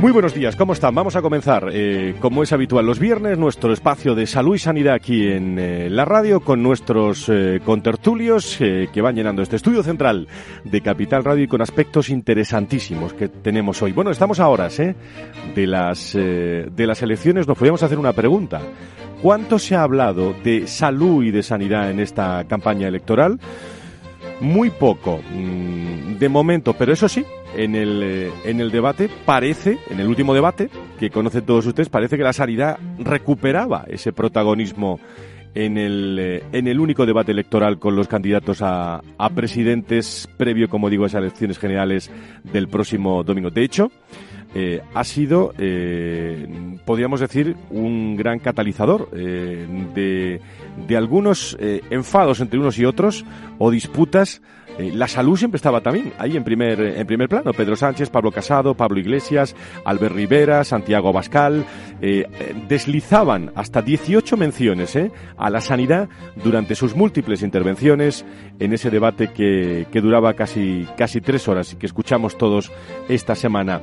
Muy buenos días, ¿cómo están? Vamos a comenzar, eh, como es habitual los viernes, nuestro espacio de salud y sanidad aquí en eh, la radio con nuestros eh, contertulios que van llenando este estudio central de Capital Radio y con aspectos interesantísimos que tenemos hoy. Bueno, estamos a horas de, las, de las elecciones, nos podríamos hacer una pregunta. ¿Cuánto se ha hablado de salud y de sanidad en esta campaña electoral? Muy poco, mm, de momento, pero eso sí, en el, eh, en el debate parece, en el último debate, que conocen todos ustedes, parece que la sanidad recuperaba ese protagonismo en el, eh, en el único debate electoral con los candidatos a, a presidentes previo, como digo, a esas elecciones generales del próximo domingo. De hecho, eh, ha sido, podríamos decir, un gran catalizador de, de, algunos enfados entre unos y otros o disputas eh, la salud siempre estaba también ahí en primer, en primer plano. Pedro Sánchez, Pablo Casado, Pablo Iglesias, Albert Rivera, Santiago Bascal, eh, eh, deslizaban hasta 18 menciones a la sanidad durante sus múltiples intervenciones en ese debate que, que duraba casi, casi tres horas y que escuchamos todos esta semana.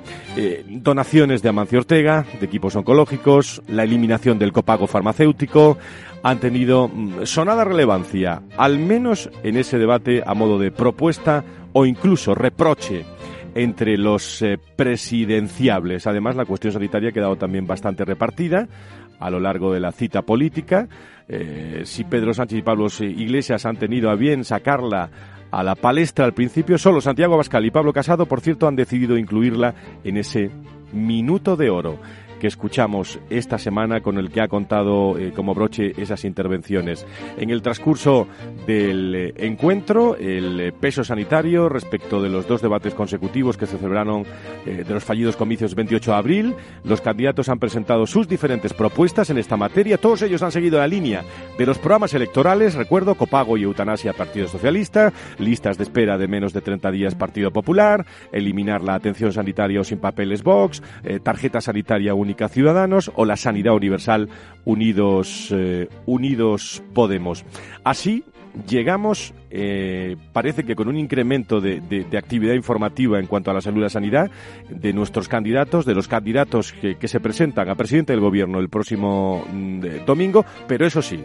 donaciones de Amancio Ortega, de equipos oncológicos, la eliminación del copago farmacéutico, han tenido mm, sonada relevancia, al menos en ese debate a modo de propuesta o incluso reproche entre los eh, presidenciables. Además, la cuestión sanitaria ha quedado también bastante repartida a lo largo de la cita política. Eh, si Pedro Sánchez y Pablo Iglesias han tenido a bien sacarla a la palestra al principio, solo Santiago Abascal y Pablo Casado, por cierto, han decidido incluirla en ese minuto de oro que escuchamos esta semana con el que ha contado eh, como broche esas intervenciones. En el transcurso del eh, encuentro, el eh, peso sanitario respecto de los dos debates consecutivos que se celebraron de los fallidos comicios 28 de abril, los candidatos han presentado sus diferentes propuestas en esta materia. Todos ellos han seguido la línea de los programas electorales, recuerdo, copago y eutanasia Partido Socialista, listas de espera de menos de 30 días Partido Popular, eliminar la atención sanitaria o sin papeles Vox, tarjeta sanitaria única Ciudadanos o la Sanidad Universal Unidos, eh, Unidos Podemos. Así llegamos, eh, parece que con un incremento de, actividad informativa en cuanto a la salud y la sanidad de nuestros candidatos, de los candidatos que, que se presentan a presidente del gobierno el próximo mm, domingo, pero eso sí,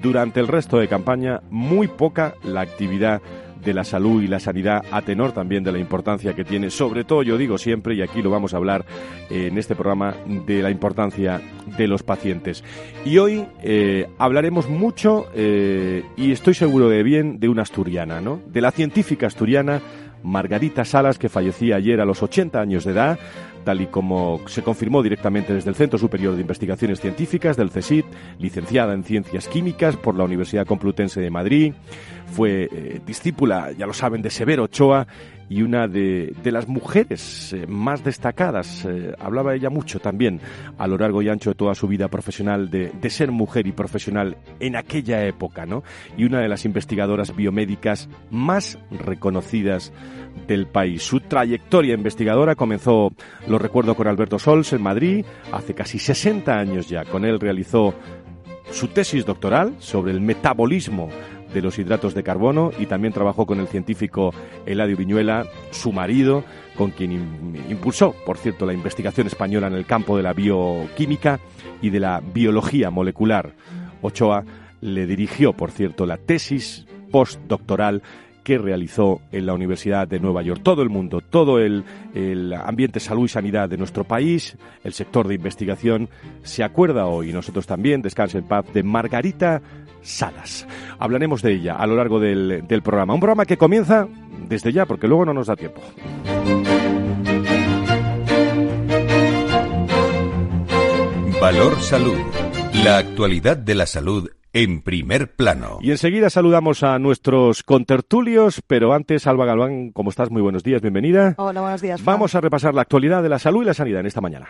durante el resto de campaña muy poca la actividad de la salud y la sanidad a tenor también de la importancia que tiene, sobre todo yo digo siempre, y aquí lo vamos a hablar eh, en este programa, de la importancia de los pacientes. Y hoy eh, hablaremos mucho, eh, y estoy seguro de bien, de una asturiana, ¿no? De la científica asturiana Margarita Salas, que fallecía ayer a los 80 años de edad, tal y como se confirmó directamente desde el Centro Superior de Investigaciones Científicas del CSIC, licenciada en Ciencias Químicas por la Universidad Complutense de Madrid, fue eh, discípula, ya lo saben, de Severo Ochoa y una de, las mujeres eh, más destacadas. Eh, hablaba ella mucho también a lo largo y ancho de toda su vida profesional de, de, ser mujer y profesional en aquella época, ¿no? Y una de las investigadoras biomédicas más reconocidas del país. Su trayectoria investigadora comenzó, lo recuerdo, con Alberto Sols en Madrid, hace casi 60 años ya. Con él realizó su tesis doctoral sobre el metabolismo de los hidratos de carbono y también trabajó con el científico Eladio Viñuela, su marido, con quien impulsó, por cierto, la investigación española en el campo de la bioquímica y de la biología molecular. Ochoa le dirigió, por cierto, la tesis postdoctoral que realizó en la Universidad de Nueva York. Todo el mundo, todo el, el, ambiente salud y sanidad de nuestro país, el sector de investigación, se acuerda hoy, nosotros también, descanse en paz, de Margarita Salas. Hablaremos de ella a lo largo del, del programa. Un programa que comienza desde ya, porque luego no nos da tiempo. Valor Salud. La actualidad de la salud en primer plano. Y enseguida saludamos a nuestros contertulios, pero antes, Alba Galván, ¿cómo estás? Muy buenos días, bienvenida. Hola, buenos días. Vamos a repasar la actualidad de la salud y la sanidad en esta mañana.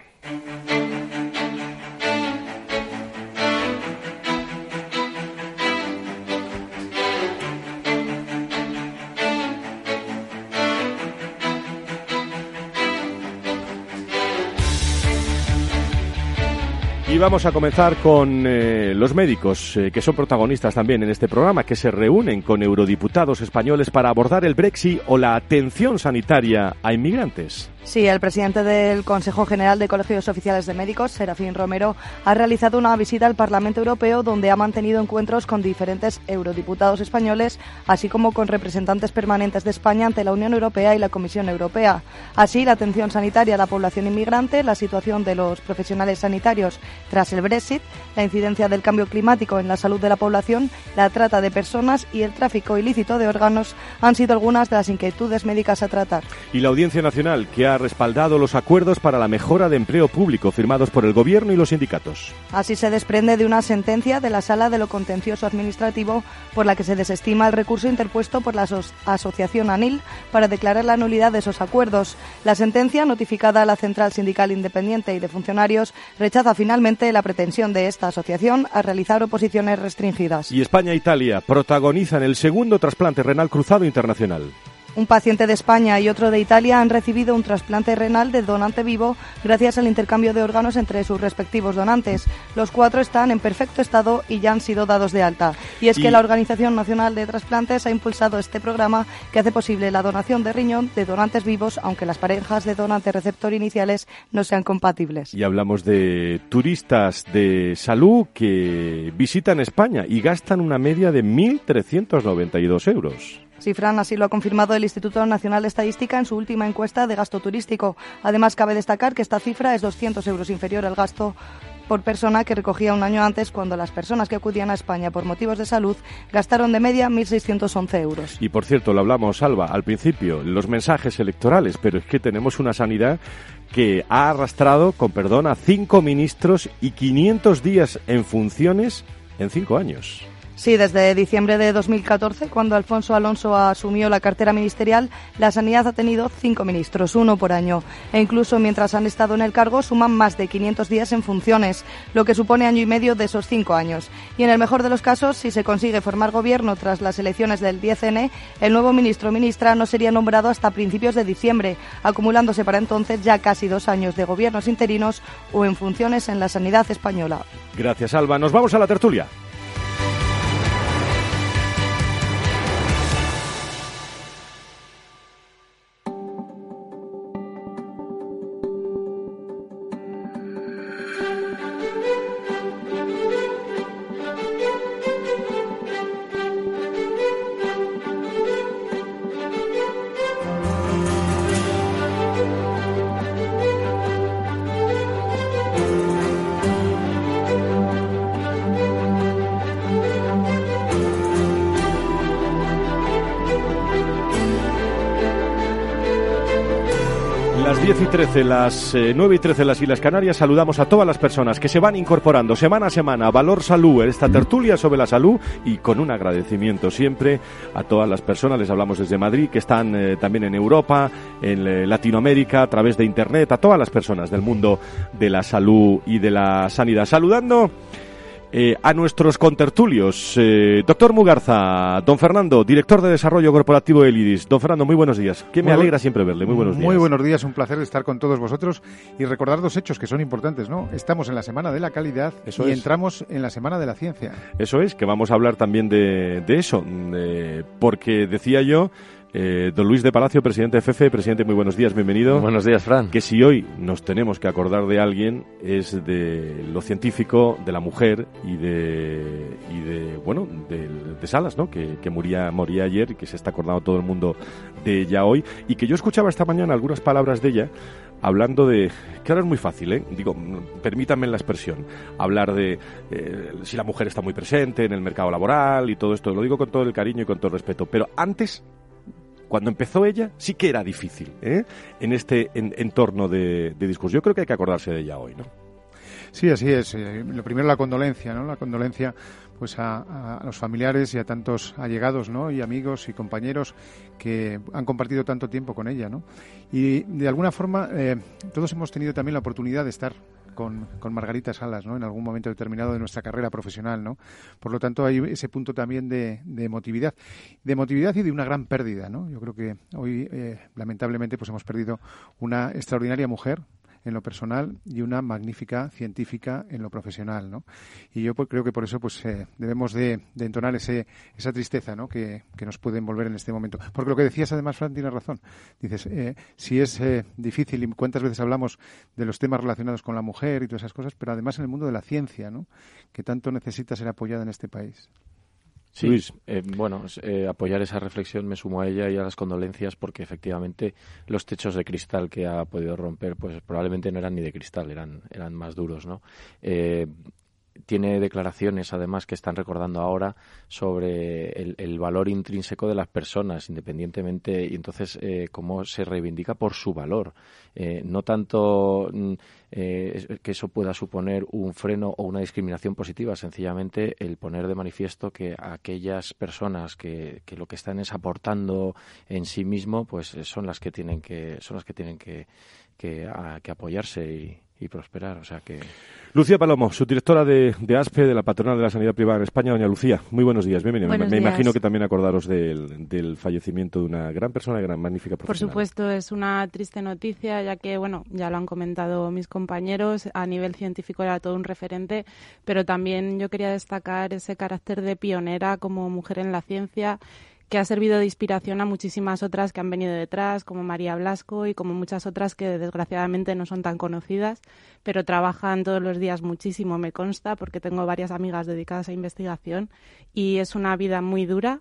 Vamos a comenzar con eh, los médicos, eh, que son protagonistas también en este programa, que se reúnen con eurodiputados españoles para abordar el Brexit o la atención sanitaria a inmigrantes. Sí, el presidente del Consejo General de Colegios Oficiales de Médicos, Serafín Romero, ha realizado una visita al Parlamento Europeo donde ha mantenido encuentros con diferentes eurodiputados españoles, así como con representantes permanentes de España ante la Unión Europea y la Comisión Europea. Así, la atención sanitaria a la población inmigrante, la situación de los profesionales sanitarios tras el Brexit, la incidencia del cambio climático en la salud de la población, la trata de personas y el tráfico ilícito de órganos han sido algunas de las inquietudes médicas a tratar. Y la Audiencia Nacional, que ha ha respaldado los acuerdos para la mejora de empleo público firmados por el Gobierno y los sindicatos. Así se desprende de una sentencia de la Sala de lo Contencioso Administrativo por la que se desestima el recurso interpuesto por la Asociación ANIL para declarar la nulidad de esos acuerdos. La sentencia, notificada a la Central Sindical Independiente y de Funcionarios, rechaza finalmente la pretensión de esta asociación a realizar oposiciones restringidas. Y España e Italia protagonizan el segundo trasplante renal cruzado internacional. Un paciente de España y otro de Italia han recibido un trasplante renal de donante vivo gracias al intercambio de órganos entre sus respectivos donantes. Los cuatro están en perfecto estado y ya han sido dados de alta. Y es que la Organización Nacional de Trasplantes ha impulsado este programa que hace posible la donación de riñón de donantes vivos, aunque las parejas de donante receptor iniciales no sean compatibles. Y hablamos de turistas de salud que visitan España y gastan una media de 1.392 euros. Cifran así lo ha confirmado el Instituto Nacional de Estadística en su última encuesta de gasto turístico. Además, cabe destacar que esta cifra es 200 euros inferior al gasto por persona que recogía un año antes cuando las personas que acudían a España por motivos de salud gastaron de media 1.611 euros. Y por cierto, lo hablamos, Alba, al principio, los mensajes electorales, pero es que tenemos una sanidad que ha arrastrado, con perdón, a cinco ministros y 500 días en funciones en cinco años. Sí, desde diciembre de 2014, cuando Alfonso Alonso asumió la cartera ministerial, la sanidad ha tenido cinco ministros, uno por año. E incluso mientras han estado en el cargo, suman más de 500 días en funciones, lo que supone año y medio de esos cinco años. Y en el mejor de los casos, si se consigue formar gobierno tras las elecciones del 10N, el nuevo ministro o ministra no sería nombrado hasta principios de diciembre, acumulándose para entonces ya casi dos años de gobiernos interinos o en funciones en la sanidad española. Gracias, Alba. Nos vamos a la tertulia. Las 10 y 13, las 9 eh, y 13 las Islas Canarias, saludamos a todas las personas que se van incorporando semana a semana Valor Salud, esta tertulia sobre la salud y con un agradecimiento siempre a todas las personas, les hablamos desde Madrid, que están eh, también en Europa, en eh, Latinoamérica, a través de Internet, a todas las personas del mundo de la salud y de la sanidad. Saludando eh, a nuestros contertulios. Eh, doctor Mugarza, don Fernando, director de Desarrollo Corporativo del IDIS. Don Fernando, muy buenos días. Que me alegra siempre verle. Muy buenos días. Muy buenos días, un placer estar con todos vosotros y recordar dos hechos que son importantes, ¿no? Estamos en la Semana de la Calidad y entramos en la Semana de la Ciencia. Eso es, que vamos a hablar también de, eso, porque decía yo eh, don Luis de Palacio, presidente de FEFE. Presidente, muy buenos días, bienvenido. Buenos días, Fran. Que si hoy nos tenemos que acordar de alguien es de lo científico, de la mujer y de, y de bueno, de, Salas, ¿no? Que, que moría, moría ayer y que se está acordando todo el mundo de ella hoy. Y que yo escuchaba esta mañana algunas palabras de ella hablando de, que ahora es muy fácil, ¿eh? digo, permítanme la expresión, hablar de eh, si la mujer está muy presente en el mercado laboral y todo esto, lo digo con todo el cariño y con todo el respeto, pero antes cuando empezó ella sí que era difícil ¿eh? en este entorno de, de discurso. Yo creo que hay que acordarse de ella hoy, ¿no? Sí, así es. Eh, lo primero la condolencia, ¿no? La condolencia pues a, los familiares y a tantos allegados, ¿no? Y amigos y compañeros que han compartido tanto tiempo con ella, ¿no? Y de alguna forma eh, todos hemos tenido también la oportunidad de estar con, con, Margarita Salas, ¿no? En algún momento determinado de nuestra carrera profesional, ¿no? Por lo tanto, hay ese punto también de, de emotividad. De emotividad y de una gran pérdida, ¿no? Yo creo que hoy, eh, lamentablemente, pues hemos perdido una extraordinaria mujer, en lo personal y una magnífica científica en lo profesional, ¿no? Y yo pues, creo que por eso pues eh, debemos de, entonar ese, esa tristeza, ¿no? Que, nos puede envolver en este momento. Porque lo que decías además, Fran, tiene razón. Dices, eh, si es eh, difícil y cuántas veces hablamos de los temas relacionados con la mujer y todas esas cosas, pero además en el mundo de la ciencia, ¿no? Que tanto necesita ser apoyada en este país. Sí, eh, bueno, eh, apoyar esa reflexión me sumo a ella y a las condolencias porque efectivamente los techos de cristal que ha podido romper pues probablemente no eran ni de cristal, eran, eran más duros, ¿no? Eh, tiene declaraciones, además, que están recordando ahora sobre el, valor intrínseco de las personas, independientemente, y entonces eh, cómo se reivindica por su valor. Eh, no tanto mm, eh, que eso pueda suponer un freno o una discriminación positiva, sencillamente el poner de manifiesto que aquellas personas que, que lo que están es aportando en sí mismo, pues son las que tienen que, son las que tienen que, que apoyarse y, y prosperar. O sea que. Lucía Palomo, subdirectora de, de ASPE, de la Patronal de la Sanidad Privada en España. Doña Lucía, muy buenos días, bienvenida. me, imagino que también acordaros del, del, fallecimiento de una gran persona gran, magnífica profesional. Por supuesto, es una triste noticia, ya que, bueno, ya lo han comentado mis compañeros, a nivel científico era todo un referente, pero también yo quería destacar ese carácter de pionera como mujer en la ciencia que ha servido de inspiración a muchísimas otras que han venido detrás, como María Blasco y como muchas otras que desgraciadamente no son tan conocidas, pero trabajan todos los días muchísimo, me consta, porque tengo varias amigas dedicadas a investigación y es una vida muy dura,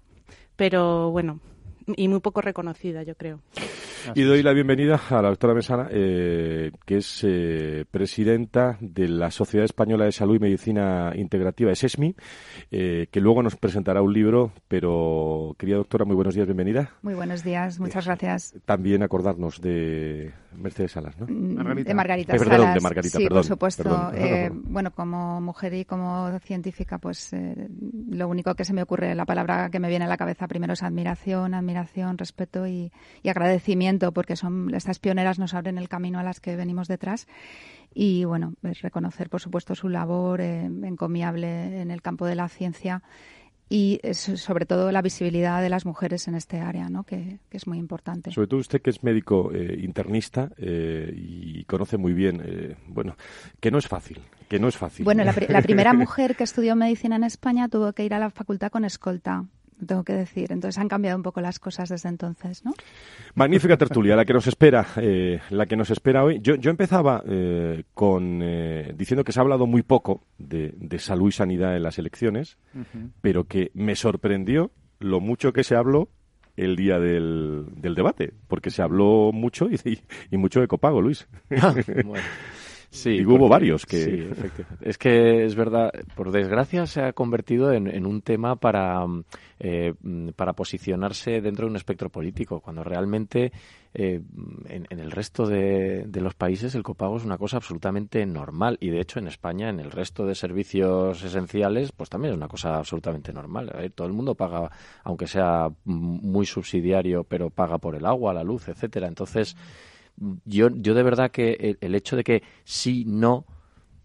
pero bueno, y muy poco reconocida, yo creo. Y doy la bienvenida a la doctora Mesana, eh, que es eh, presidenta de la Sociedad Española de Salud y Medicina Integrativa, SESMI, eh, que luego nos presentará un libro, pero querida doctora, muy buenos días, bienvenida. Muy buenos días, muchas gracias. También acordarnos de Mercedes Salas, ¿no? Mm, de Margarita Salas. Perdón, de Margarita, sí, perdón, por supuesto. bueno, como mujer y como científica, pues lo único que se me ocurre, la palabra que me viene a la cabeza primero es admiración, admiración, respeto y agradecimiento porque son estas pioneras nos abren el camino a las que venimos detrás y bueno, es reconocer por supuesto su labor eh, encomiable en el campo de la ciencia y sobre todo la visibilidad de las mujeres en este área, ¿no? que, es muy importante. Sobre todo usted que es médico eh, internista eh, y conoce muy bien, bueno, que no es fácil, que no es fácil. Bueno, la, la primera mujer que estudió medicina en España tuvo que ir a la facultad con escolta tengo que decir. Entonces han cambiado un poco las cosas desde entonces, ¿no? Magnífica tertulia, la que nos espera, eh, la que nos espera hoy. Yo, yo empezaba eh, con eh, diciendo que se ha hablado muy poco de, salud y sanidad en las elecciones, pero que me sorprendió lo mucho que se habló el día del, del debate, porque se habló mucho y, y, mucho de copago, Luis. Ah, bueno. Sí, hubo varios que... Sí, es que es verdad, por desgracia se ha convertido en, un tema para, eh, para posicionarse dentro de un espectro político, cuando realmente eh, en, el resto de, los países el copago es una cosa absolutamente normal y de hecho en España, en el resto de servicios esenciales, pues también es una cosa absolutamente normal. todo el mundo paga, aunque sea muy subsidiario, pero paga por el agua, la luz, etcétera. Entonces yo, yo de verdad que el, hecho de que sí, no,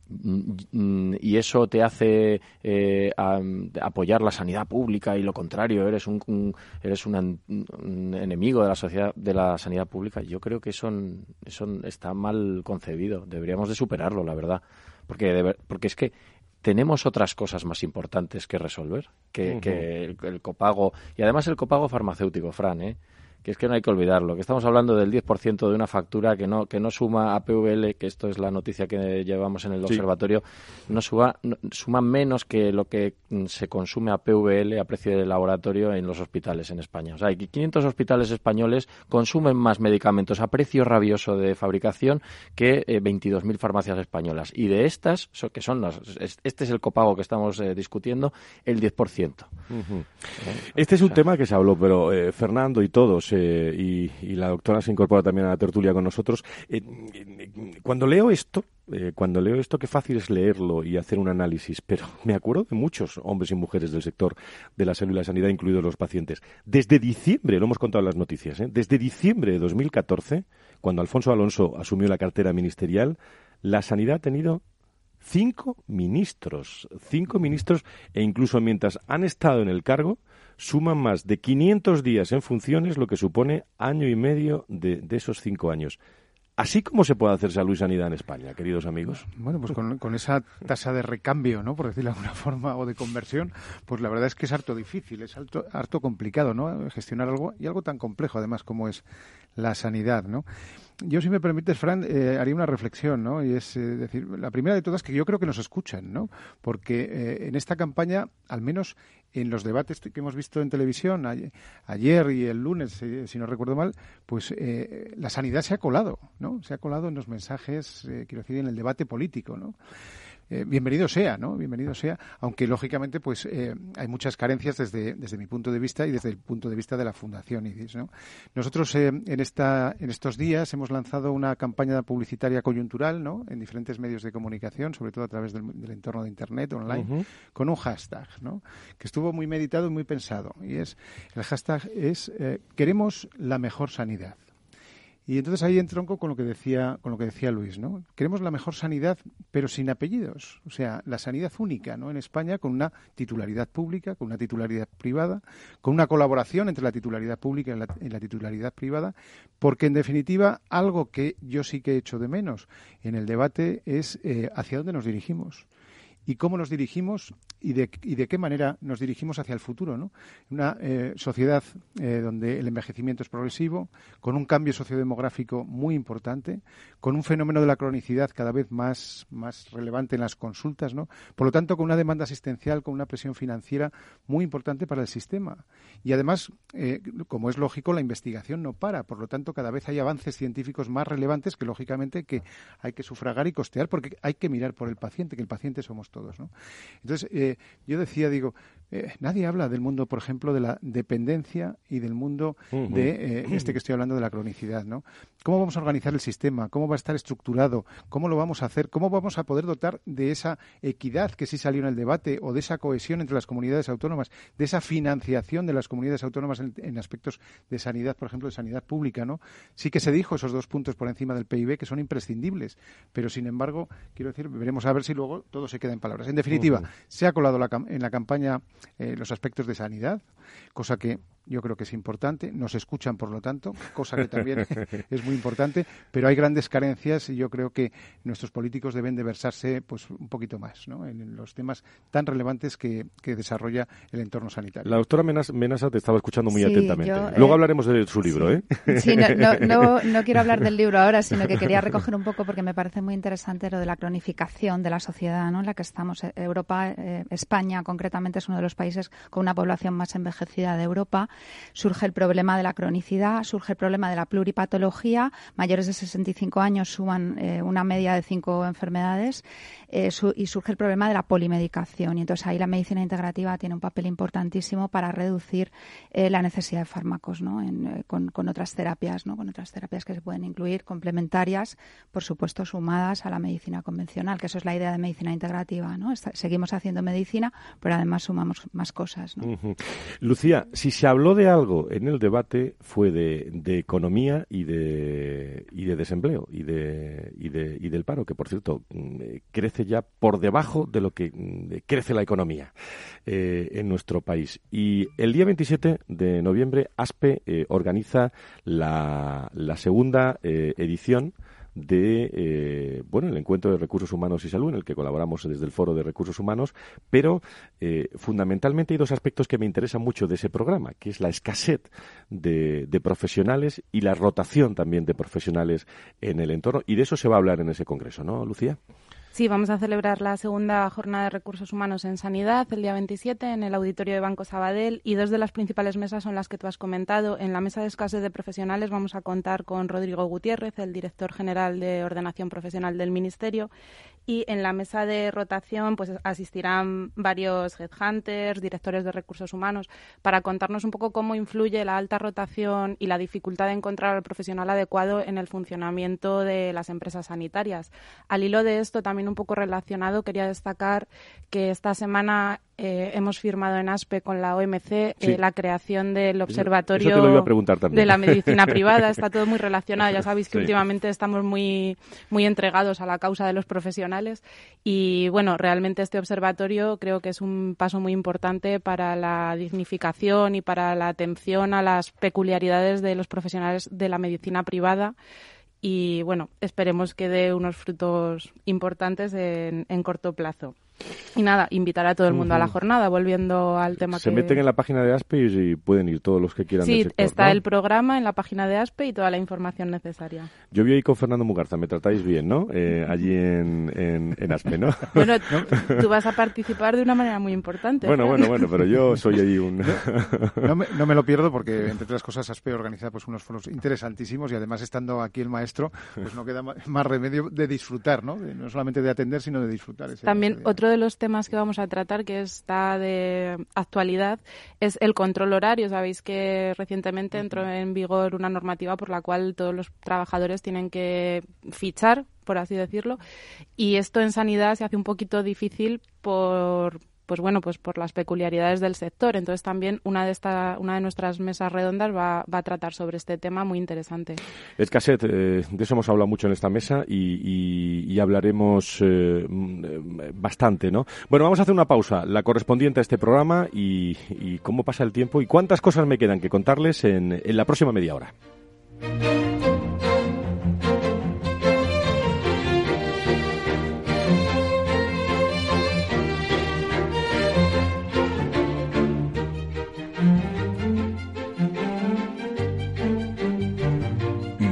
y eso te hace eh, apoyar la sanidad pública y lo contrario eres un, eres un, enemigo de la sociedad de la sanidad pública yo creo que eso, está mal concebido. Deberíamos de superarlo la verdad. Porque porque es que tenemos otras cosas más importantes que resolver que, el, el, copago y además el copago farmacéutico Fran ¿eh? Que es que no hay que olvidarlo, que estamos hablando del 10% de una factura que no, que no suma a PVL, que esto es la noticia que llevamos en el observatorio, no suma, suma menos que lo que mm, se consume a PVL a precio de laboratorio en los hospitales en España. O sea, 500 hospitales españoles consumen más medicamentos a precio rabioso de fabricación que 22.000 eh, farmacias españolas. Y de estas, que son las, este es el copago que estamos eh, discutiendo, el 10%. Este es un tema que se habló, pero eh, Fernando y todos, y, la doctora se incorpora también a la tertulia con nosotros. Eh, cuando leo esto, eh, cuando leo esto, qué fácil es leerlo y hacer un análisis, pero me acuerdo de muchos hombres y mujeres del sector de la salud y la sanidad, incluidos los pacientes. Desde diciembre, lo hemos contado en las noticias, ¿eh? desde diciembre de 2014, cuando Alfonso Alonso asumió la cartera ministerial, la sanidad ha tenido cinco ministros, cinco ministros, e incluso mientras han estado en el cargo, suman más de 500 días en funciones, lo que supone año y medio de, esos cinco años. Así como se puede hacer salud y sanidad en España, queridos amigos. Bueno, pues con, esa tasa de recambio, ¿no? Por decirlo de alguna forma, o de conversión, pues la verdad es que es harto difícil, es harto, harto complicado, ¿no? Gestionar algo y algo tan complejo, además, como es la sanidad, ¿no? Yo, si me permites, Fran, eh, haría una reflexión, ¿no? Y es eh, decir, la primera de todas que yo creo que nos escuchan, ¿no? Porque eh, en esta campaña, al menos en los debates que hemos visto en televisión ayer, y el lunes, si, no recuerdo mal, pues la sanidad se ha colado, ¿no? Se ha colado en los mensajes, quiero decir, en el debate político, ¿no? Eh, bienvenido sea, ¿no? Bienvenido sea, aunque lógicamente pues eh, hay muchas carencias desde, desde mi punto de vista y desde el punto de vista de la Fundación IDIS, ¿no? Nosotros eh, en, esta, en estos días hemos lanzado una campaña publicitaria coyuntural, ¿no? En diferentes medios de comunicación, sobre todo a través del, entorno de Internet, online, con un hashtag, ¿no? Que estuvo muy meditado y muy pensado. Y es, el hashtag es queremos la mejor sanidad. Y entonces ahí entronco con lo que decía, con lo que decía Luis, ¿no? Queremos la mejor sanidad, pero sin apellidos. O sea, la sanidad única, ¿no? En España, con una titularidad pública, con una titularidad privada, con una colaboración entre la titularidad pública y la, titularidad privada, porque en definitiva, algo que yo sí que he hecho de menos en el debate es eh, hacia dónde nos dirigimos y cómo nos dirigimos y de, y de qué manera nos dirigimos hacia el futuro. ¿no? Una eh, sociedad eh, donde el envejecimiento es progresivo, con un cambio sociodemográfico muy importante, con un fenómeno de la cronicidad cada vez más, más relevante en las consultas, ¿no? por lo tanto, con una demanda asistencial, con una presión financiera muy importante para el sistema. Y además, eh, como es lógico, la investigación no para, por lo tanto, cada vez hay avances científicos más relevantes que, lógicamente, que hay que sufragar y costear porque hay que mirar por el paciente, que el paciente somos todos. ¿No? Entonces, eh, yo decía, digo, eh, nadie habla del mundo, por ejemplo, de la dependencia y del mundo de eh, este que estoy hablando de la cronicidad, ¿no? ¿Cómo vamos a organizar el sistema? ¿Cómo va a estar estructurado? ¿Cómo lo vamos a hacer? ¿Cómo vamos a poder dotar de esa equidad que sí salió en el debate o de esa cohesión entre las comunidades autónomas, de esa financiación de las comunidades autónomas en, aspectos de sanidad, por ejemplo, de sanidad pública, ¿no? Sí que se dijo esos dos puntos por encima del PIB que son imprescindibles, pero sin embargo, quiero decir, veremos a ver si luego todo se queda en palabras. En definitiva, se ha colado en la campaña eh, los aspectos de sanidad, cosa que yo creo que es importante. Nos escuchan, por lo tanto, cosa que también es muy importante, pero hay grandes carencias y yo creo que nuestros políticos deben de versarse pues, un poquito más ¿no? en los temas tan relevantes que, desarrolla el entorno sanitario. La doctora Menasa te estaba escuchando muy atentamente. Luego eh, hablaremos de su libro. ¿eh? Sí, no, no, quiero hablar del libro ahora, sino que quería recoger un poco porque me parece muy interesante lo de la cronificación de la sociedad ¿no? en la que estamos. Europa, eh, España concretamente es uno de los países con una población más envejecida de Europa surge el problema de la cronicidad, surge el problema de la pluripatología. Mayores de 65 años suban eh, una media de cinco enfermedades eh, y surge el problema de la polimedicación. Y entonces ahí la medicina integrativa tiene un papel importantísimo para reducir eh, la necesidad de fármacos ¿no? con, otras terapias, ¿no? con otras terapias que se pueden incluir, complementarias, por supuesto, sumadas a la medicina convencional, que eso es la idea de medicina integrativa. ¿no? seguimos haciendo medicina, pero además sumamos más cosas. Lucía, si se habló de algo en el debate fue de, economía y de, y de desempleo y, de, y, de, y del paro, que por cierto mm, crece ya por debajo de lo que mm, crece la economía eh, en nuestro país. Y el día 27 de noviembre, ASPE eh, organiza la, la segunda eh, edición de eh, bueno el encuentro de recursos humanos y salud en el que colaboramos desde el foro de recursos humanos pero eh, fundamentalmente hay dos aspectos que me interesan mucho de ese programa que es la escasez de, profesionales y la rotación también de profesionales en el entorno y de eso se va a hablar en ese congreso no Lucía Sí, vamos a celebrar la segunda jornada de recursos humanos en sanidad el día 27 en el auditorio de Banco Sabadell y dos de las principales mesas son las que tú has comentado. En la mesa de escasez de profesionales vamos a contar con Rodrigo Gutiérrez, el director general de ordenación profesional del Ministerio, y en la mesa de rotación pues asistirán varios headhunters, directores de recursos humanos para contarnos un poco cómo influye la alta rotación y la dificultad de encontrar al profesional adecuado en el funcionamiento de las empresas sanitarias. Al hilo de esto, también un poco relacionado, quería destacar que esta semana eh, hemos firmado en ASPE con la OMC eh, la creación del Observatorio de la Medicina Privada. Está todo muy relacionado. Ya sabéis que últimamente estamos muy, muy entregados a la causa de los profesionales. Y bueno, realmente este observatorio creo que es un paso muy importante para la dignificación y para la atención a las peculiaridades de los profesionales de la medicina privada y bueno, esperemos que dé unos frutos importantes en corto plazo. Y nada, invitar a todo el mundo a la jornada, volviendo al tema Se meten en la página de ASPE y, pueden ir todos los que quieran. Sí, está el programa en la página de ASPE y toda la información necesaria. Yo vi ahí con Fernando Mugarza, me tratáis bien, ¿no? Eh, allí en, en, ASPE, ¿no? Bueno, tú vas a participar de una manera muy importante. Bueno, bueno, bueno, pero yo soy ahí un... no, me, no me lo pierdo porque, entre otras cosas, ASPE organiza pues, unos foros interesantísimos y además estando aquí el maestro, pues no queda más remedio de disfrutar, ¿no? no solamente de atender, sino de disfrutar. También otro de los temas que vamos a tratar, que está de actualidad, es el control horario. Sabéis que recientemente entró en vigor una normativa por la cual todos los trabajadores tienen que fichar, por así decirlo, y esto en sanidad se hace un poquito difícil por pues bueno, pues por las peculiaridades del sector. Entonces también una de esta, una de nuestras mesas redondas va, a tratar sobre este tema muy interesante. Es cassette, eh, de eso hemos hablado mucho en esta mesa y, hablaremos eh, bastante, ¿no? Bueno, vamos a hacer una pausa, la correspondiente a este programa y, cómo pasa el tiempo y cuántas cosas me quedan que contarles en la próxima media hora.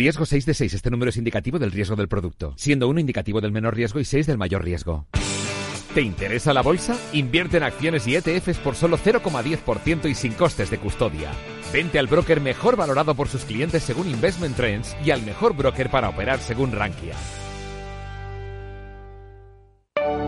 Riesgo 6 de 6. Este número es indicativo del riesgo del producto, siendo 1 indicativo del menor riesgo y 6 del mayor riesgo. ¿Te interesa la bolsa? Invierte en acciones y ETFs por solo 0,10% y sin costes de custodia. Vente al broker mejor valorado por sus clientes según Investment Trends y al mejor broker para operar según Rankia.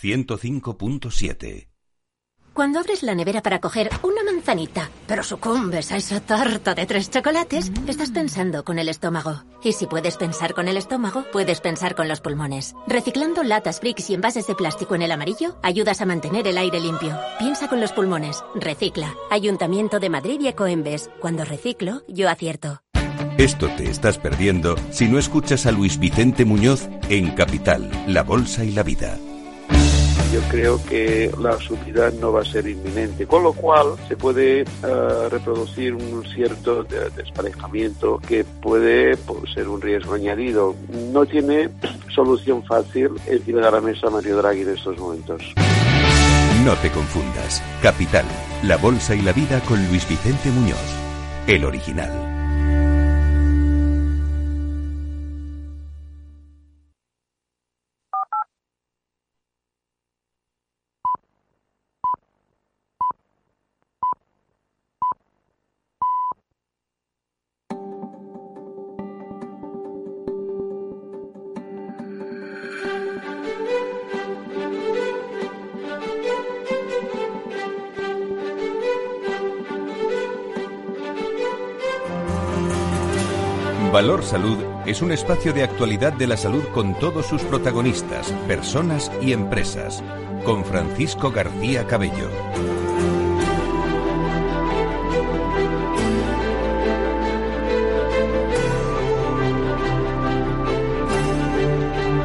105.7 cuando abres la nevera para coger una manzanita, pero sucumbes a esa tarta de tres chocolates, estás pensando con el estómago. Y si puedes pensar con el estómago, puedes pensar con los pulmones. Reciclando latas, bricks y envases de plástico en el amarillo, ayudas a mantener el aire limpio. Piensa con los pulmones. Recicla. Ayuntamiento de Madrid y Ecoembes. Cuando reciclo, yo acierto. Esto te estás perdiendo si no escuchas a Luis Vicente Muñoz en Capital, La Bolsa y la Vida. Yo creo que la subida no va a ser inminente, con lo cual se puede eh, reproducir un cierto desparejamiento que puede pues, ser un riesgo añadido. No tiene solución fácil encima de la mesa Mario Draghi en estos momentos. No te confundas. Capital, la bolsa y la vida con Luis Vicente Muñoz, el original. Valor Salud es un espacio de actualidad de la salud con todos sus protagonistas, personas y empresas, con Francisco García Cabello.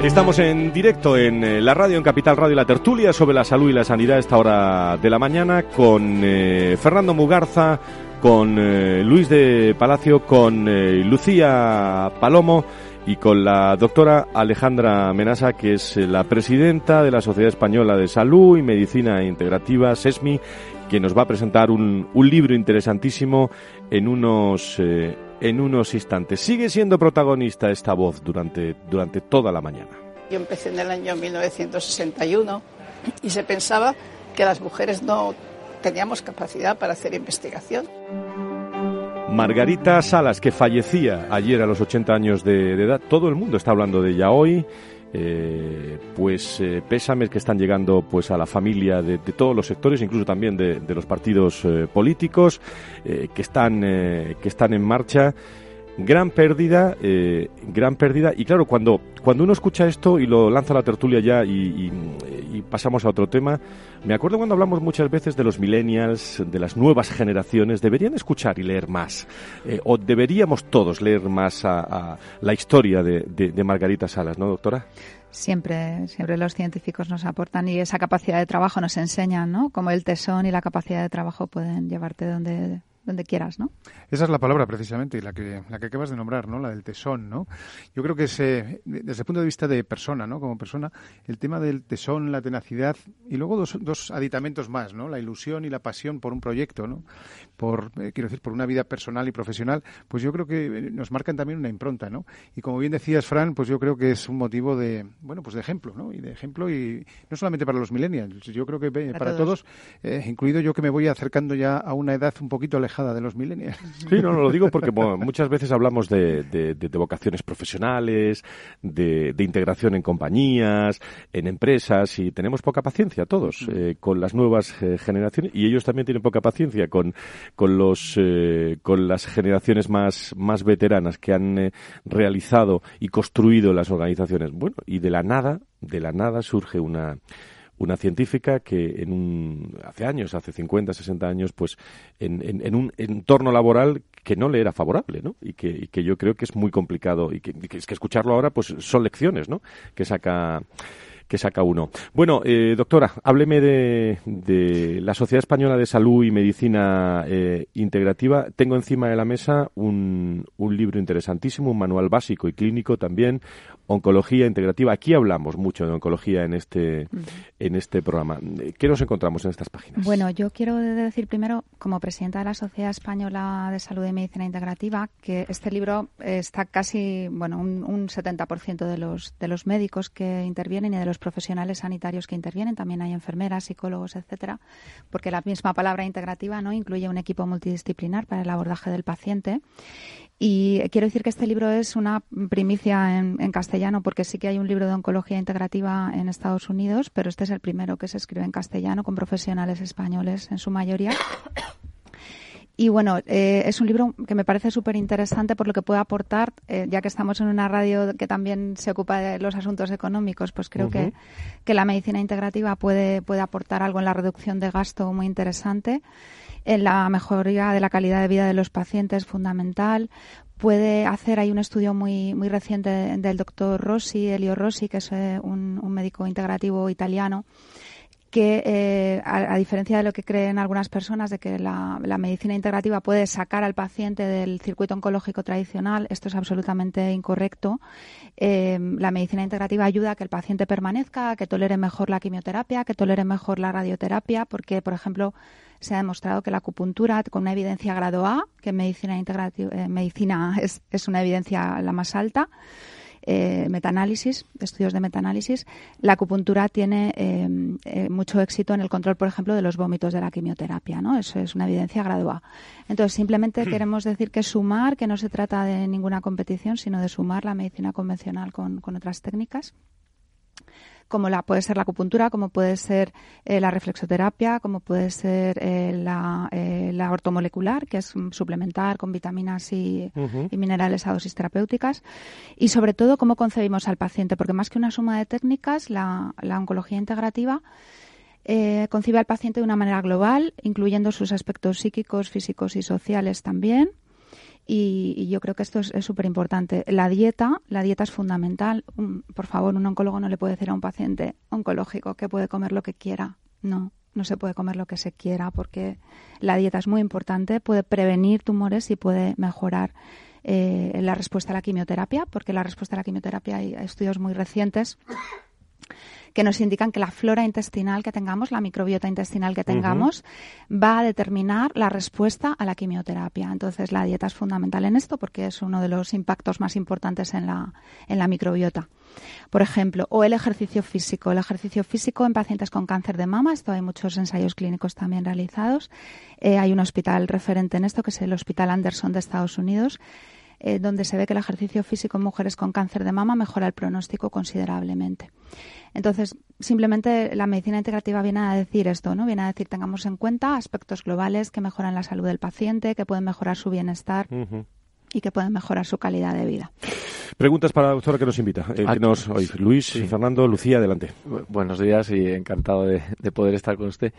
Estamos en directo en eh, la radio, en Capital Radio, la tertulia sobre la salud y la sanidad a esta hora de la mañana con eh, Fernando Mugarza, con eh, Luis de Palacio, con eh, Lucía Palomo y con la doctora Alejandra Menasa, que es eh, la presidenta de la Sociedad Española de Salud y Medicina Integrativa, SESMI, que nos va a presentar un, libro interesantísimo en unos, en unos instantes. Sigue siendo protagonista esta voz durante, durante toda la mañana. Yo empecé en el año 1961 y se pensaba que las mujeres no teníamos capacidad para hacer investigación. Margarita Salas, que fallecía ayer a los 80 años de, edad, todo el mundo está hablando de ella hoy. Eh, pues eh, pésames que están llegando pues a la familia de, todos los sectores, incluso también de, los partidos eh, políticos que están que están en marcha gran pérdida, eh, gran pérdida. Y claro, cuando, cuando uno escucha esto y lo lanza a la tertulia ya y, pasamos a otro tema, me acuerdo cuando hablamos muchas veces de los millennials, de las nuevas generaciones, deberían escuchar y leer más. Eh, o deberíamos todos leer más a, la historia de, de, Margarita Salas, ¿no, doctora? Siempre, siempre los científicos nos aportan y esa capacidad de trabajo nos enseñan, ¿no? Como el tesón y la capacidad de trabajo pueden llevarte donde, donde quieras, ¿no? Esa es la palabra precisamente, la que, la que acabas de nombrar, ¿no? La del tesón, ¿no? Yo creo que desde el punto de vista de persona, ¿no? Como persona, el tema del tesón, la tenacidad y luego dos, dos aditamentos más, ¿no? La ilusión y la pasión por un proyecto, ¿no? Por, eh, quiero decir, por una vida personal y profesional, pues yo creo que eh, nos marcan también una impronta, ¿no? Y como bien decías, Fran, pues yo creo que es un motivo de, bueno, pues de ejemplo, ¿no? Y de ejemplo y no solamente para los millennials, yo creo que eh, para, todos, incluido yo que me voy acercando ya a una edad un poquito lejana de los millennials. Sí, no, no lo digo porque muchas veces hablamos de, de, vocaciones profesionales, de, integración en compañías, en empresas y tenemos poca paciencia todos eh, con las nuevas eh, generaciones y ellos también tienen poca paciencia con, con, los, eh, con las generaciones más, más veteranas que han realizado y construido las organizaciones. Bueno, y de la nada, de la nada surge una una científica que en un, hace años, hace 50, 60 años, pues en, en, un entorno laboral que no le era favorable, ¿no? Y que, y que yo creo que es muy complicado y que, que, es que escucharlo ahora, pues son lecciones, ¿no? Que saca que saca uno. Bueno, eh, doctora, hábleme de, la Sociedad Española de Salud y Medicina eh, Integrativa. Tengo encima de la mesa un, un libro interesantísimo, un manual básico y clínico también, oncología integrativa. Aquí hablamos mucho de oncología en este, en este programa. ¿Qué nos encontramos en estas páginas? Bueno, yo quiero decir primero, como presidenta de la Sociedad Española de Salud y Medicina Integrativa, que este libro está casi, bueno, un, un 70% de los, de los médicos que intervienen y de los profesionales sanitarios que intervienen. También hay enfermeras, psicólogos, etcétera, porque la misma palabra integrativa no incluye un equipo multidisciplinar para el abordaje del paciente. Y quiero decir que este libro es una primicia en, castellano, porque sí que hay un libro de oncología integrativa en Estados Unidos, pero este es el primero que se escribe en castellano con profesionales españoles en su mayoría. Y bueno, eh, es un libro que me parece súper interesante por lo que puede aportar, eh, ya que estamos en una radio que también se ocupa de los asuntos económicos, pues creo que, que la medicina integrativa puede, puede aportar algo en la reducción de gasto muy interesante en la mejoría de la calidad de vida de los pacientes fundamental. Puede hacer, hay un estudio muy, muy reciente del doctor Rossi, Elio Rossi, que es eh, un, médico integrativo italiano, que eh, a, diferencia de lo que creen algunas personas de que la, medicina integrativa puede sacar al paciente del circuito oncológico tradicional, esto es absolutamente incorrecto. Eh, la medicina integrativa ayuda a que el paciente permanezca, a que tolere mejor la quimioterapia, que tolere mejor la radioterapia, porque, por ejemplo, se ha demostrado que la acupuntura, con una evidencia grado A, que en medicina integrativa, eh, medicina es, es una evidencia la más alta, eh, metaanálisis, estudios de metaanálisis, la acupuntura tiene eh, eh, mucho éxito en el control, por ejemplo, de los vómitos de la quimioterapia, ¿no? Eso es una evidencia graduada. Entonces, simplemente hmm. queremos decir que sumar, que no se trata de ninguna competición, sino de sumar la medicina convencional con otras técnicas como la, puede ser la acupuntura, como puede ser eh, la reflexoterapia, como puede ser eh, la, eh, la, ortomolecular, que es suplementar con vitaminas y, minerales a dosis terapéuticas, y sobre todo cómo concebimos al paciente, porque más que una suma de técnicas, la, la oncología integrativa concibe al paciente de una manera global, incluyendo sus aspectos psíquicos, físicos y sociales también. Y, yo creo que esto es súper importante. La dieta, la dieta es fundamental. por favor, un oncólogo no le puede decir a un paciente oncológico que puede comer lo que quiera. No, no se puede comer lo que se quiera porque la dieta es muy importante, puede prevenir tumores y puede mejorar eh, la respuesta a la quimioterapia, porque la respuesta a la quimioterapia hay estudios muy recientes que nos indican que la flora intestinal que tengamos, la microbiota intestinal que tengamos, va a determinar la respuesta a la quimioterapia. Entonces, la dieta es fundamental en esto porque es uno de los impactos más importantes en la, en la microbiota. Por ejemplo, o el ejercicio físico. El ejercicio físico en pacientes con cáncer de mama, esto hay muchos ensayos clínicos también realizados. Eh, hay un hospital referente en esto, que es el Hospital Anderson de Estados Unidos, eh, donde se ve que el ejercicio físico en mujeres con cáncer de mama mejora el pronóstico considerablemente. Entonces, simplemente la medicina integrativa viene a decir esto, ¿no? Viene a decir tengamos en cuenta aspectos globales que mejoran la salud del paciente, que pueden mejorar su bienestar. y que pueden mejorar su calidad de vida. Preguntas para la doctora que nos invita. Eh, nos, Luis, Fernando, Lucía, adelante. buenos días y encantado de, poder estar con usted.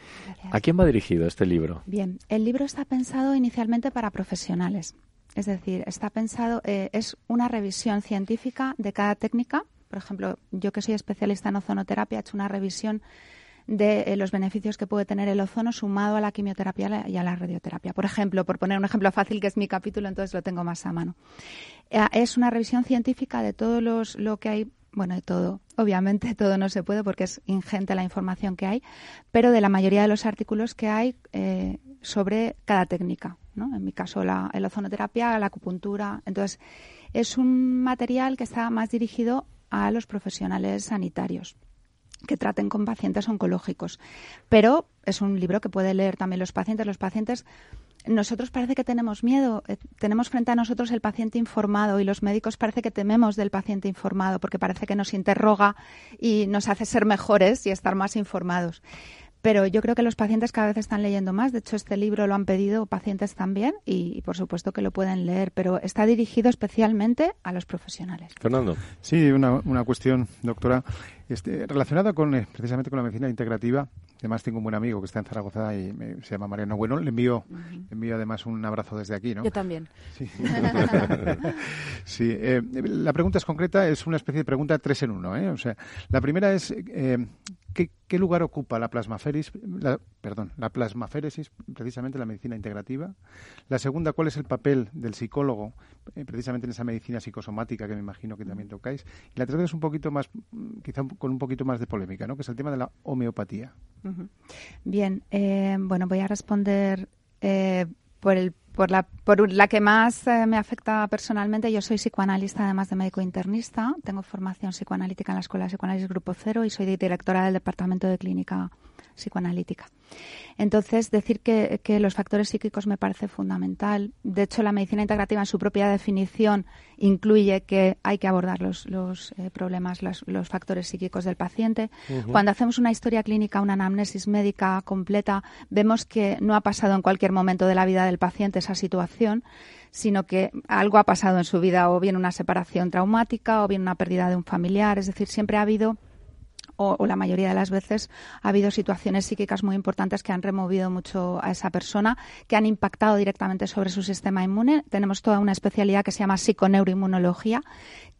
¿A quién va dirigido este libro? Bien, el libro está pensado inicialmente para profesionales. Es decir, está pensado, eh, es una revisión científica de cada técnica. Por ejemplo, yo que soy especialista en ozonoterapia, he hecho una revisión de eh, los beneficios que puede tener el ozono sumado a la quimioterapia y a la radioterapia. Por ejemplo, por poner un ejemplo fácil que es mi capítulo, entonces lo tengo más a mano. Eh, es una revisión científica de todo los, lo que hay bueno, de todo. Obviamente todo no se puede porque es ingente la información que hay, pero de la mayoría de los artículos que hay sobre cada técnica. En mi caso, la, la ozonoterapia, la acupuntura. Entonces, es un material que está más dirigido a los profesionales sanitarios que traten con pacientes oncológicos. Pero es un libro que puede leer también los pacientes. Los pacientes, nosotros parece que tenemos miedo. Eh, tenemos frente a nosotros el paciente informado y los médicos parece que tememos del paciente informado porque parece que nos interroga y nos hace ser mejores y estar más informados. Pero yo creo que los pacientes cada vez están leyendo más. De hecho, este libro lo han pedido pacientes también y, por supuesto que lo pueden leer, pero está dirigido especialmente a los profesionales. Fernando. Sí, una, una cuestión, doctora, este, relacionada con eh, precisamente con la medicina integrativa. Además, tengo un buen amigo que está en Zaragoza y se llama Mariano Bueno. Le envío, envío además un abrazo desde aquí, ¿no? Yo también. Sí. sí eh, la pregunta es concreta, es una especie de pregunta tres en uno. ¿eh? O sea, la primera es ¿qué, lugar ocupa la plasmaféresis, la, perdón, la plasmaféresis, precisamente la medicina integrativa? La segunda, ¿cuál es el papel del psicólogo, eh, precisamente en esa medicina psicosomática que me imagino que también tocáis? Y la tercera es un poquito más, quizá con un poquito más de polémica, ¿no? Que es el tema de la homeopatía. Bien, eh, bueno, voy a responder eh, por el por la, por la que más eh, me afecta personalmente, yo soy psicoanalista además de médico internista, tengo formación psicoanalítica en la Escuela de Psicoanálisis Grupo Cero y soy directora del Departamento de Clínica psicoanalítica. Entonces, decir que, los factores psíquicos me parece fundamental. De hecho, la medicina integrativa en su propia definición incluye que hay que abordar los, los eh, problemas, los, factores psíquicos del paciente. Cuando hacemos una historia clínica, una anamnesis médica completa, vemos que no ha pasado en cualquier momento de la vida del paciente esa situación, sino que algo ha pasado en su vida, o bien una separación traumática, o bien una pérdida de un familiar. Es decir, siempre ha habido o, la mayoría de las veces ha habido situaciones psíquicas muy importantes que han removido mucho a esa persona, que han impactado directamente sobre su sistema inmune. Tenemos toda una especialidad que se llama psiconeuroinmunología,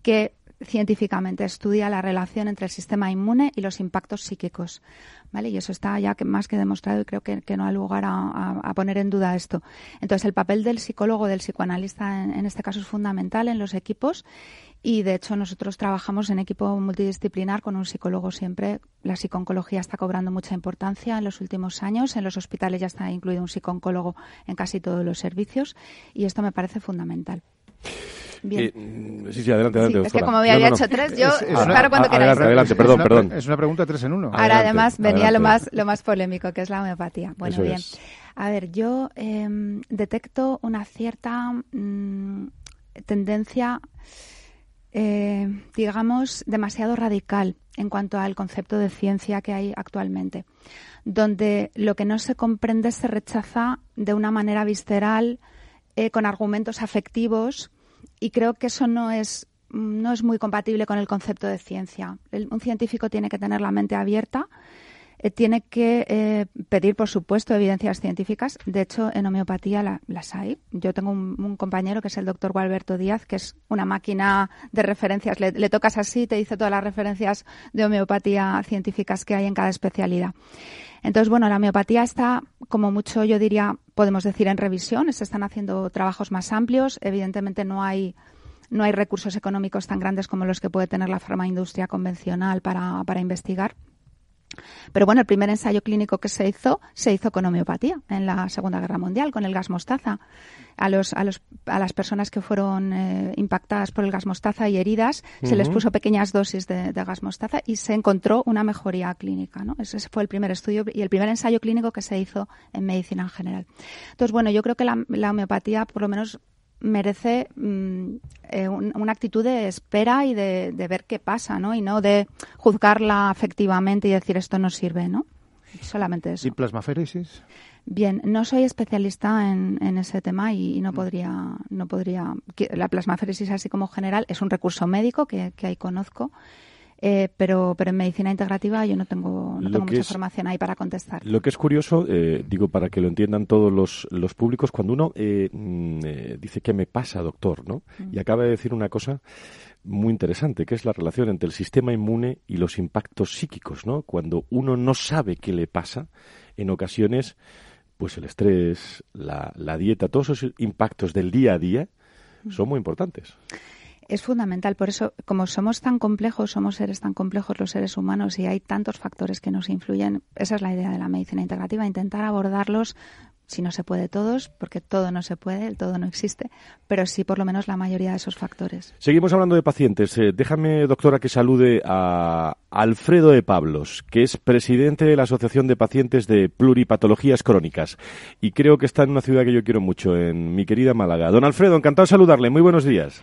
que científicamente estudia la relación entre el sistema inmune y los impactos psíquicos. ¿Vale? Y eso está ya más que demostrado y creo que, no hay lugar a, poner en duda esto. Entonces, el papel del psicólogo, del psicoanalista en, este caso es fundamental en los equipos y, de hecho, nosotros trabajamos en equipo multidisciplinar con un psicólogo siempre. La psiconcología está cobrando mucha importancia en los últimos años. En los hospitales ya está incluido un psicólogo en casi todos los servicios y esto me parece fundamental. Bien. Eh, sí, sí, adelante, adelante. es que como me había hecho tres, yo claro cuando queráis. Adelante, perdón, perdón. Es una pregunta tres en uno. Ahora además venía lo más, lo más polémico, que es la homeopatía. Bueno, bien. A ver, yo em, detecto una cierta mm, tendencia, eh, digamos, demasiado radical en cuanto al concepto de ciencia que hay actualmente, donde lo que no se comprende se rechaza de una manera visceral, eh, con argumentos afectivos y creo que eso no es no es muy compatible con el concepto de ciencia. un científico tiene que tener la mente abierta, eh, tiene que eh, pedir, por supuesto, evidencias científicas. De hecho, en homeopatía las hay. Yo tengo un, compañero que es el doctor Gualberto Díaz, que es una máquina de referencias. Le, tocas así, te dice todas las referencias de homeopatía científicas que hay en cada especialidad. Entonces, bueno, la homeopatía está, como mucho yo diría, podemos decir, en revisión. Se están haciendo trabajos más amplios. Evidentemente no hay no hay recursos económicos tan grandes como los que puede tener la farmaindustria convencional para, para investigar. Pero bueno, el primer ensayo clínico que se hizo se hizo con homeopatía en la Segunda Guerra Mundial, con el gas mostaza. A, los, a, los, a las personas que fueron eh, impactadas por el gas mostaza y heridas se les puso pequeñas dosis de, gas mostaza y se encontró una mejoría clínica. ¿no? Ese fue el primer estudio y el primer ensayo clínico que se hizo en medicina en general. Entonces, bueno, yo creo que la, la homeopatía, por lo menos merece mm, eh, una actitud de espera y de, ver qué pasa, ¿no? Y no de juzgarla afectivamente y decir esto no sirve, ¿no? Solamente eso. ¿Y plasmaféresis? Bien, no soy especialista en, ese tema y, no mm. podría, no podría. La plasmaféresis, así como general, es un recurso médico que, que ahí conozco eh, pero, pero en medicina integrativa yo no tengo, no tengo mucha información ahí para contestar. Lo que es curioso, eh, digo para que lo entiendan todos los, los públicos, cuando uno eh, mm, dice que me pasa, doctor, ¿no? Mm. Y acaba de decir una cosa muy interesante, que es la relación entre el sistema inmune y los impactos psíquicos, ¿no? Cuando uno no sabe qué le pasa, en ocasiones, pues el estrés, la, la dieta, todos esos impactos del día a día son muy importantes es fundamental. Por eso, como somos tan complejos, somos seres tan complejos los seres humanos y hay tantos factores que nos influyen, esa es la idea de la medicina integrativa, intentar abordarlos si no se puede todos, porque todo no se puede, el todo no existe, pero sí por lo menos la mayoría de esos factores. Seguimos hablando de pacientes. Eh, déjame, doctora, que salude a Alfredo de Pablos, que es presidente de la Asociación de Pacientes de Pluripatologías Crónicas. Y creo que está en una ciudad que yo quiero mucho, en mi querida Málaga. Don Alfredo, encantado de saludarle. Muy buenos días.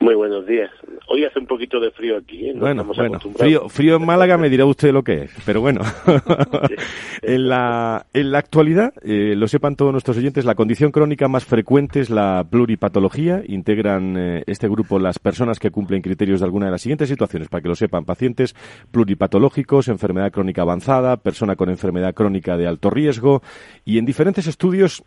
Muy buenos días. Hoy hace un poquito de frío aquí. ¿eh? bueno, bueno, frío, frío en Málaga me dirá usted lo que es, pero bueno. en, la, en la actualidad, eh, lo sepan todos nuestros oyentes, la condición crónica más frecuente es la pluripatología. Integran eh, este grupo las personas que cumplen criterios de alguna de las siguientes situaciones, para que lo sepan, pacientes pluripatológicos, enfermedad crónica avanzada, persona con enfermedad crónica de alto riesgo y en diferentes estudios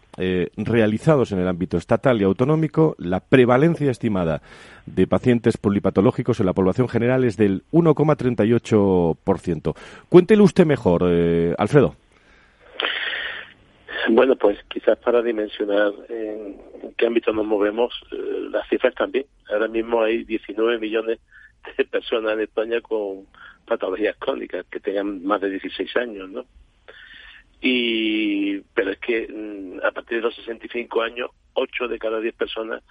realizados en el ámbito estatal y autonómico, la prevalencia estimada de pacientes polipatológicos en la población general es del 1,38%. Cuéntele usted mejor, eh, Alfredo. Bueno, pues quizás para dimensionar en, qué ámbito nos movemos, eh, las cifras también. Ahora mismo hay 19 millones de personas en España con patologías crónicas que tengan más de 16 años, ¿no? Y, pero es que mm, a partir de los 65 años, 8 de cada 10 personas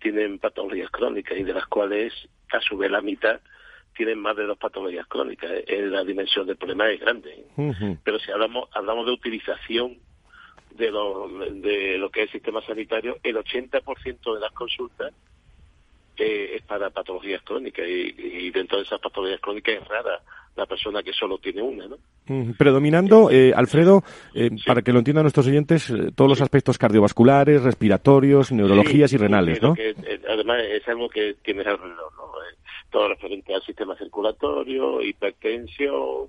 tienen patologías crónicas y de las cuales a su vez la mitad tienen más de dos patologías crónicas. Eh, la dimensión del problema es grande. Pero si hablamos hablamos de utilización de lo, de lo que es el sistema sanitario, el 80% de las consultas eh, es para patologías crónicas y, y, dentro de esas patologías crónicas es rara la persona que solo tiene una, ¿no? Predominando, eh, Alfredo, eh, para que lo entiendan nuestros oyentes, eh, todos los aspectos cardiovasculares, respiratorios, neurologías y renales, ¿no? además es algo que tiene alrededor, ¿no? todo referente al sistema circulatorio, hipertensión,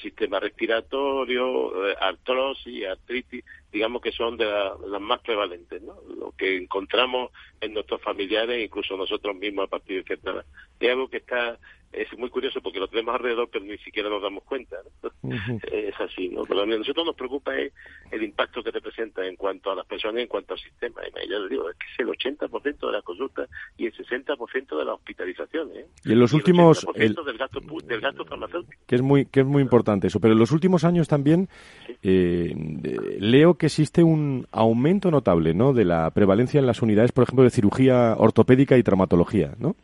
sistema respiratorio, artrosis, artritis, digamos que son de las más prevalentes, ¿no? Lo que encontramos en nuestros familiares, incluso nosotros mismos a partir de cierta edad. Es algo que está es muy curioso porque lo tenemos alrededor, pero ni siquiera nos damos cuenta. es así, ¿no? Pero a nosotros nos preocupa es el impacto que representa en cuanto a las personas en cuanto al sistema. Y ya les digo, es que es el 80% de las consultas y el 60% de las hospitalizaciones. ¿eh? Y en los últimos... El... Del, gasto, del gasto farmacéutico. Que es, muy, que es muy importante eso. Pero en los últimos años también eh, leo que existe un aumento notable ¿no? de la prevalencia en las unidades, por ejemplo, de cirugía ortopédica y traumatología, ¿no?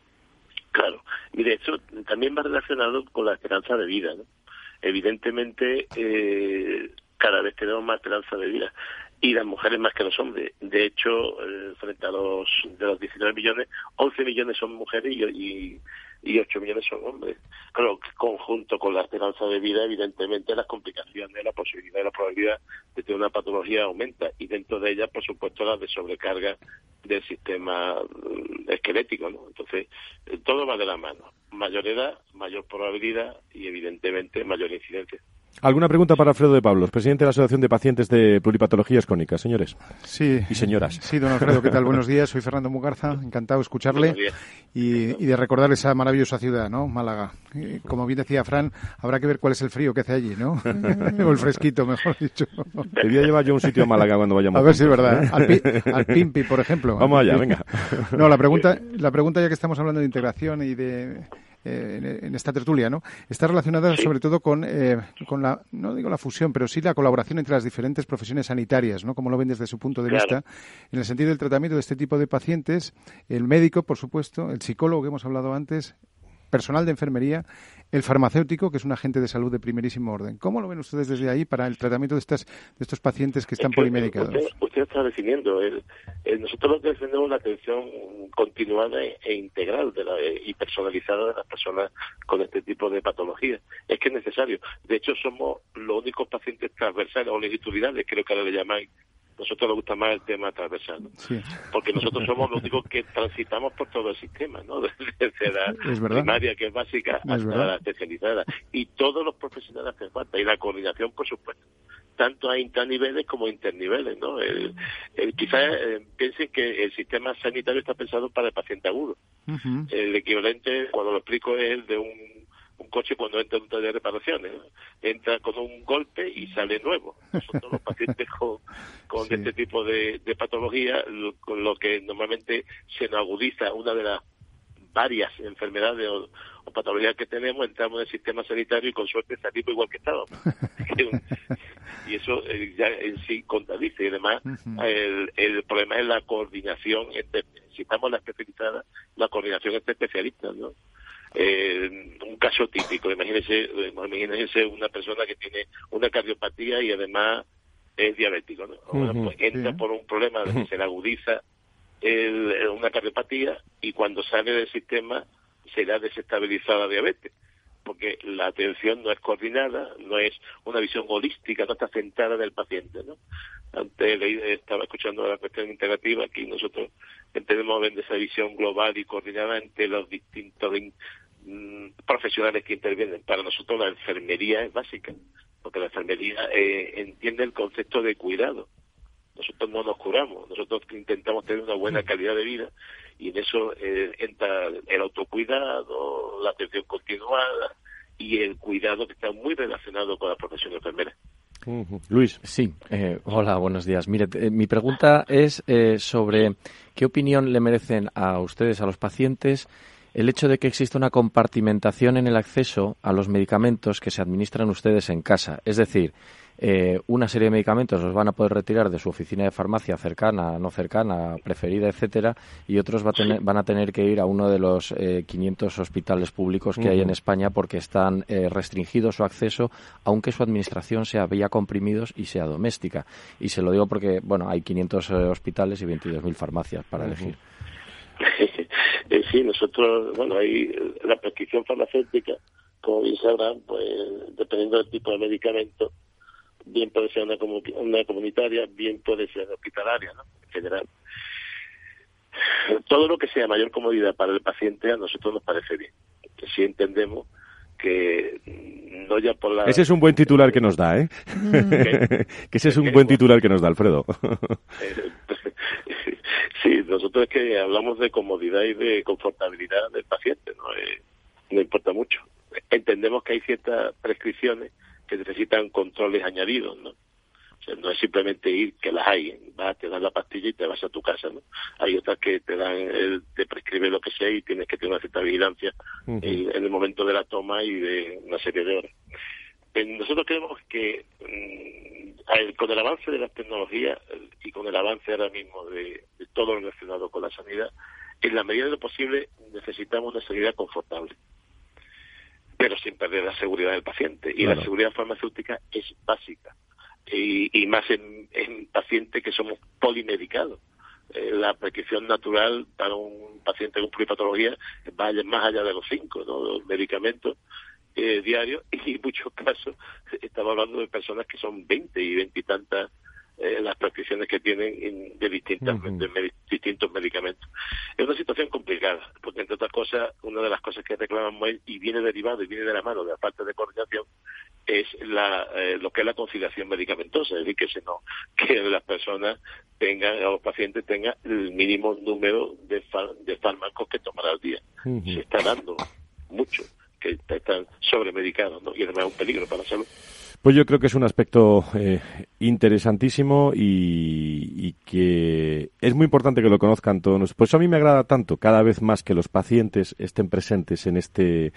Claro. Y de hecho, también va relacionado con la esperanza de vida. ¿no? Evidentemente, eh, cada vez tenemos más esperanza de vida y las mujeres más que los hombres. De hecho, eh, frente a los de los 19 millones, 11 millones son mujeres y, y, y 8 millones son hombres. Claro, conjunto con la esperanza de vida, evidentemente las complicaciones, la posibilidad y la probabilidad de tener una patología aumenta y dentro de ella, por supuesto, la de sobrecarga del sistema mm, esquelético, ¿no? Entonces, eh, todo va de la mano. Mayor edad, mayor probabilidad y, evidentemente, mayor incidencia. ¿Alguna pregunta para Alfredo de Pablos, presidente de la Asociación de Pacientes de Pluripatologías Crónicas, señores? Sí. Y señoras. Sí, don Alfredo, ¿qué tal? Buenos días, soy Fernando Mugarza, encantado de escucharle y, y, de recordar esa maravillosa ciudad, ¿no? Málaga. como bien decía Fran, habrá que ver cuál es el frío que hace allí, ¿no? o el fresquito, mejor dicho. Debía llevar yo un sitio a Málaga cuando vayamos. A ver si es verdad. Al, al, Pimpi, por ejemplo. Vamos allá, venga. No, la pregunta, la pregunta ya que estamos hablando de integración y de eh, en, esta tertulia, ¿no? Está relacionada sobre todo con, eh, con la, no digo la fusión, pero sí la colaboración entre las diferentes profesiones sanitarias, ¿no? Como lo ven desde su punto de vista, en el sentido del tratamiento de este tipo de pacientes, el médico, por supuesto, el psicólogo que hemos hablado antes, personal de enfermería, el farmacéutico, que es un agente de salud de primerísimo orden. ¿Cómo lo ven ustedes desde ahí para el tratamiento de, estas, de estos pacientes que están polimedicados? Usted, está definiendo. El, nosotros lo que defendemos la atención continuada e, e integral de la, y personalizada de las personas con este tipo de patologías. Es que es necesario. De hecho, somos los únicos pacientes transversales o longitudinales, creo que ahora le llamáis, nosotros nos gusta más el tema transversal, porque nosotros somos los únicos que transitamos por todo el sistema, ¿no? desde la primaria, que es básica, hasta la especializada. Y todos los profesionales hacen falta, y la coordinación, por supuesto tanto a interniveles como a interniveles, ¿no? El, quizás eh, piensen que el sistema sanitario está pensado para el paciente agudo. El equivalente, cuando lo explico, es el de un un coche cuando entra en un taller de reparaciones. Entra con un golpe y sale nuevo. Nosotros los pacientes con, con este tipo de, de patología, con lo que normalmente se nos agudiza una de las varias enfermedades o, patologías que tenemos, entramos en el sistema sanitario y con suerte salimos igual que estábamos. y eso eh, ya en sí contradice. Y además, el, el problema es la coordinación entre, si estamos en la especializada, la coordinación entre especialistas, ¿no? Eh, un caso típico, imagínense, imagínense una persona que tiene una cardiopatía y además es diabético, ¿no? pues entra por un problema de que se le agudiza el, una cardiopatía y cuando sale del sistema se le ha desestabilizado la diabetes porque la atención no es coordinada, no es una visión holística, no está centrada en el paciente, ¿no? Antes estaba escuchando la cuestión integrativa, aquí nosotros entendemos de esa visión global y coordinada entre los distintos mm, profesionales que intervienen. Para nosotros la enfermería es básica, porque la enfermería eh, entiende el concepto de cuidado. Nosotros no nos curamos, nosotros intentamos tener una buena calidad de vida y en eso eh, entra el autocuidado, la atención continuada y el cuidado que está muy relacionado con la profesión enfermera. Luis. Sí, eh, hola, buenos días. Mire, eh, mi pregunta es eh, sobre qué opinión le merecen a ustedes, a los pacientes, el hecho de que exista una compartimentación en el acceso a los medicamentos que se administran ustedes en casa. Es decir, eh, una serie de medicamentos los van a poder retirar de su oficina de farmacia cercana, no cercana, preferida, etcétera, y otros van a tener que ir a uno de los 500 eh, hospitales públicos que hay en España porque están eh, restringidos su acceso, aunque su administración sea vía comprimidos y sea doméstica. Y se lo digo porque, bueno, hay 500 hospitales y 22.000 farmacias para elegir. sí, nosotros, bueno, hay la prescripción farmacéutica, como bien sabrán, pues dependiendo del tipo de medicamento, bien puede ser una, una comunitaria, bien puede ser hospitalaria, ¿no? En general. Todo lo que sea mayor comodidad para el paciente a nosotros nos parece bien. Si entendemos que no ya por la... Ese es un buen titular que nos da, ¿eh? que ese es un buen titular que nos da, Alfredo. sí, nosotros es que hablamos de comodidad y de confortabilidad del paciente, ¿no? Eh, no importa mucho. Entendemos que hay ciertas prescripciones que necesitan controles añadidos, ¿no? O sea, no es simplemente ir, que las hay, vas, te dan la pastilla y te vas a tu casa, ¿no? Hay otras que te dan, el, te prescribe lo que sea y tienes que tener una cierta vigilancia en, el momento de la toma y de una serie de horas. Eh, nosotros creemos que mm, con el avance de las tecnologías y con el avance ahora mismo de, todo lo relacionado con la sanidad, en la medida de lo posible necesitamos una sanidad confortable pero sin perder la seguridad del paciente. Y la seguridad farmacéutica es básica y, más en, en, pacientes que somos polimedicados. Eh, la prescripción natural para un paciente con pluripatología va más allá de los cinco medicamentos eh, diarios y en muchos casos estamos hablando de personas que son 20 y 20 y tantas eh, las prescripciones que tienen de, distintas, distintos medicamentos. Es una situación complicada, porque entre otras cosas, una de las cosas que reclamamos y viene derivado y viene de la mano de la parte de coordinación es la, eh, lo que es la conciliación medicamentosa, es decir, que, se no, que las personas tengan, los pacientes tengan el mínimo número de, de fármacos que tomar al día. Se está dando mucho que están sobremedicados ¿no? y además es un peligro para la salud. Pues yo creo que es un aspecto eh, interesantísimo y, que es muy importante que lo conozcan todos. Pues a mí me agrada tanto cada vez más que los pacientes estén presentes en este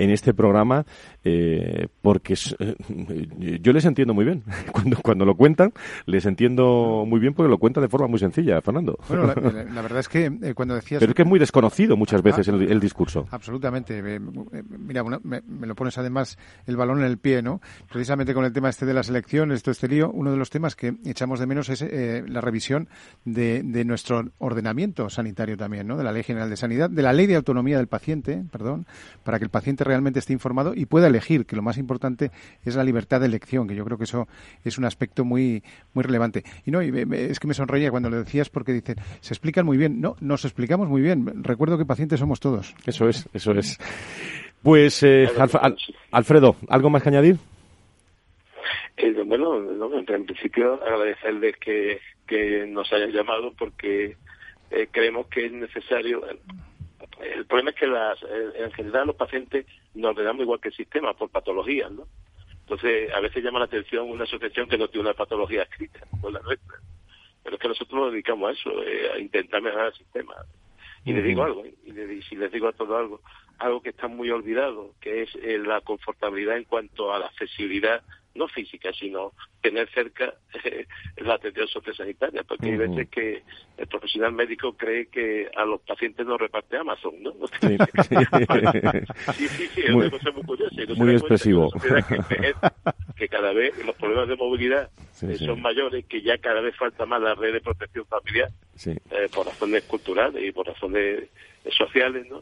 en este programa eh, porque eh, yo les entiendo muy bien. Cuando, cuando lo cuentan, les entiendo muy bien porque lo cuentan de forma muy sencilla, Fernando. Bueno, la, verdad es que eh, cuando decías... Pero es que es muy desconocido muchas veces el, discurso. Absolutamente. mira, me, lo pones además el balón en el pie, ¿no? Precisamente con el tema este de las elecciones, todo este lío, uno de los temas que echamos de menos es la revisión de, de nuestro ordenamiento sanitario también, ¿no? De la Ley General de Sanidad, de la Ley de Autonomía del Paciente, perdón, para que el paciente realmente esté informado y pueda elegir, que lo más importante es la libertad de elección, que yo creo que eso es un aspecto muy muy relevante. Y no, es que me sonreía cuando lo decías porque dicen, se explican muy bien. No, nos explicamos muy bien. Recuerdo que pacientes somos todos. Eso es, eso es. Pues, eh, Alfredo, ¿algo más que añadir? Eh, bueno, en principio agradecerles que, que nos hayan llamado porque eh, creemos que es necesario el problema es que las, en general los pacientes nos ordenamos igual que el sistema por patologías, ¿no? Entonces, a veces llama la atención una asociación que no tiene una patología escrita, con la nuestra. Pero es que nosotros nos dedicamos a eso, eh, a intentar mejorar el sistema. Y les digo algo, y si les digo a todo algo, algo que está muy olvidado, que es eh, la confortabilidad en cuanto a la accesibilidad no física, sino tener cerca eh, la atención sociosanitaria, porque hay veces que el profesional médico cree que a los pacientes no reparte Amazon, ¿no? Sí, sí, sí, es muy, una cosa muy curiosa. muy expresivo. Que, cada vez los problemas de movilidad eh, son mayores, que ya cada vez falta más la red de protección familiar, eh, por razones culturales y por razones sociales, ¿no?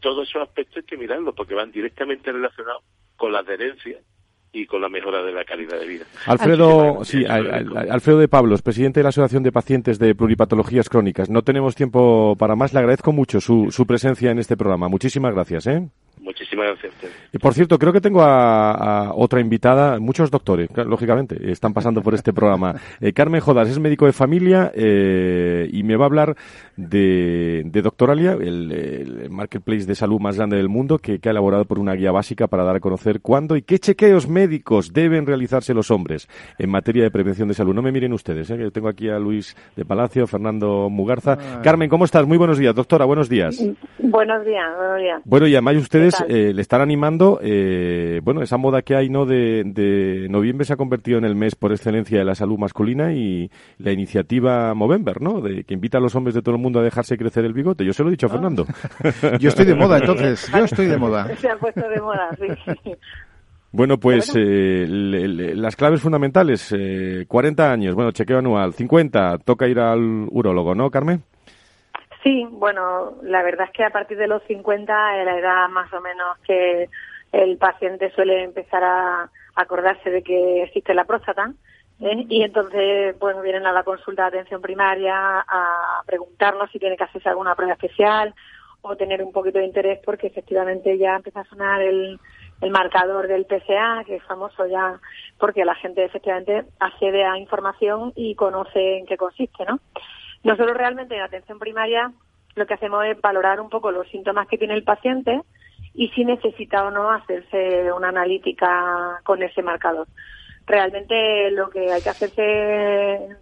todos esos aspectos hay que mirarlos porque van directamente relacionados con la adherencia y con la mejora de la calidad de vida. Alfredo, sí, Alfredo de Pablos, presidente de la Asociación de Pacientes de Pluripatologías Crónicas. No tenemos tiempo para más. Le agradezco mucho su, su presencia en este programa. Muchísimas gracias. ¿eh? Muchísimas gracias a Y por cierto, creo que tengo a, otra invitada, muchos doctores, lógicamente, están pasando por este programa. Eh, Carmen Jodas es médico de familia eh, y me va a hablar de, de Doctoralia, el, marketplace de salud más grande del mundo, que, ha elaborado por una guía básica para dar a conocer cuándo y qué chequeos médicos deben realizarse los hombres en materia de prevención de salud. No me miren ustedes, eh, que tengo aquí a Luis de Palacio, Fernando Mugarza. Ah. Carmen, ¿cómo estás? Muy buenos días, doctora, buenos días. Buenos días, buenos días. Bueno, y además ustedes eh, le están animando, eh, bueno, esa moda que hay, ¿no? De, noviembre se ha convertido en el mes por excelencia de la salud masculina y la iniciativa Movember, ¿no? De, que invita a los hombres de todo el mundo a dejarse crecer el bigote. Yo se lo he dicho a ah. Fernando. yo estoy de moda, entonces. Yo estoy de moda. Se ha puesto de moda, sí. Bueno, pues eh, las claves fundamentales, eh, 40 años, bueno, chequeo anual, 50, toca ir al urólogo, ¿no, Carmen? Sí, bueno, la verdad es que a partir de los 50 es la edad más o menos que el paciente suele empezar a acordarse de que existe la próstata. ¿eh? Y entonces, bueno, vienen a la consulta de atención primaria a preguntarnos si tiene que hacerse alguna prueba especial o tener un poquito de interés porque efectivamente ya empieza a sonar el, el marcador del PSA, que es famoso ya porque la gente efectivamente accede a información y conoce en qué consiste, ¿no? Nosotros realmente en atención primaria lo que hacemos es valorar un poco los síntomas que tiene el paciente y si necesita o no hacerse una analítica con ese marcador. Realmente lo que hay que hacerse en